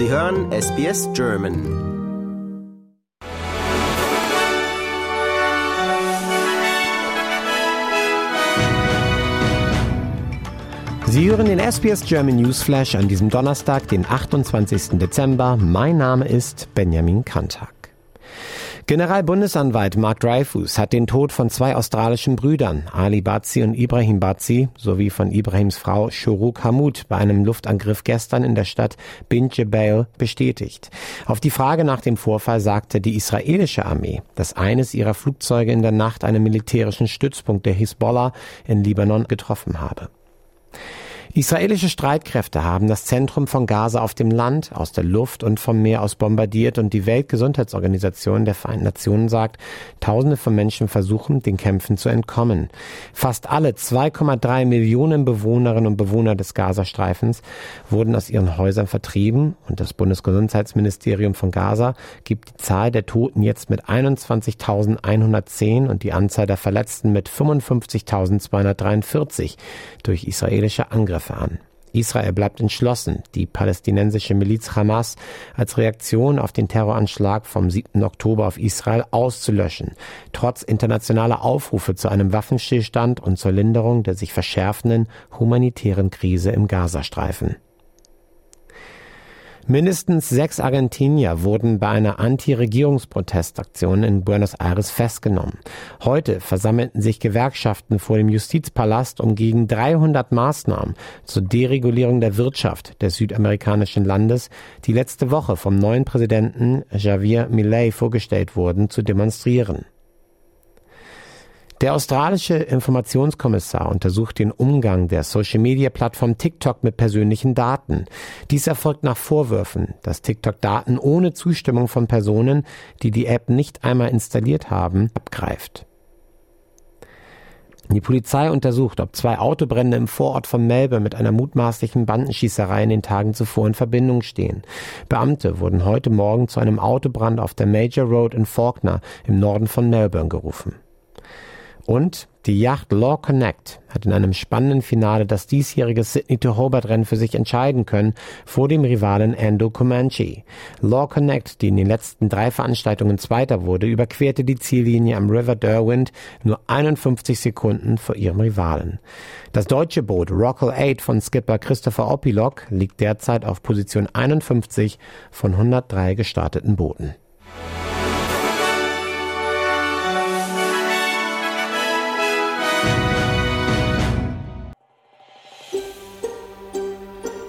Sie hören SBS German. Sie hören den SBS German Newsflash an diesem Donnerstag, den 28. Dezember. Mein Name ist Benjamin Kantak. Generalbundesanwalt Mark Dreyfus hat den Tod von zwei australischen Brüdern, Ali Bazi und Ibrahim Bazi, sowie von Ibrahims Frau Shuruk Hamud bei einem Luftangriff gestern in der Stadt Bin Jebel bestätigt. Auf die Frage nach dem Vorfall sagte die israelische Armee, dass eines ihrer Flugzeuge in der Nacht einen militärischen Stützpunkt der Hisbollah in Libanon getroffen habe. Israelische Streitkräfte haben das Zentrum von Gaza auf dem Land, aus der Luft und vom Meer aus bombardiert. Und die Weltgesundheitsorganisation der Vereinten Nationen sagt, Tausende von Menschen versuchen, den Kämpfen zu entkommen. Fast alle 2,3 Millionen Bewohnerinnen und Bewohner des Gazastreifens wurden aus ihren Häusern vertrieben. Und das Bundesgesundheitsministerium von Gaza gibt die Zahl der Toten jetzt mit 21.110 und die Anzahl der Verletzten mit 55.243 durch israelische Angriffe An. Israel bleibt entschlossen, die palästinensische Miliz Hamas als Reaktion auf den Terroranschlag vom 7. Oktober auf Israel auszulöschen, trotz internationaler Aufrufe zu einem Waffenstillstand und zur Linderung der sich verschärfenden humanitären Krise im Gazastreifen. Mindestens sechs Argentinier wurden bei einer Anti-Regierungsprotestaktion in Buenos Aires festgenommen. Heute versammelten sich Gewerkschaften vor dem Justizpalast, um gegen 300 Maßnahmen zur Deregulierung der Wirtschaft des südamerikanischen Landes, die letzte Woche vom neuen Präsidenten Javier Milei vorgestellt wurden, zu demonstrieren. Der australische Informationskommissar untersucht den Umgang der Social-Media-Plattform TikTok mit persönlichen Daten. Dies erfolgt nach Vorwürfen, dass TikTok Daten ohne Zustimmung von Personen, die die App nicht einmal installiert haben, abgreift. Die Polizei untersucht, ob zwei Autobrände im Vorort von Melbourne mit einer mutmaßlichen Bandenschießerei in den Tagen zuvor in Verbindung stehen. Beamte wurden heute Morgen zu einem Autobrand auf der Major Road in Faulkner im Norden von Melbourne gerufen. Und die Yacht Law Connect hat in einem spannenden Finale das diesjährige Sydney to Hobart Rennen für sich entscheiden können vor dem Rivalen Endo Comanche. Law Connect, die in den letzten drei Veranstaltungen Zweiter wurde, überquerte die Ziellinie am River Derwent nur 51 Sekunden vor ihrem Rivalen. Das deutsche Boot Rockall 8 von Skipper Christopher Opilok liegt derzeit auf Position 51 von 103 gestarteten Booten.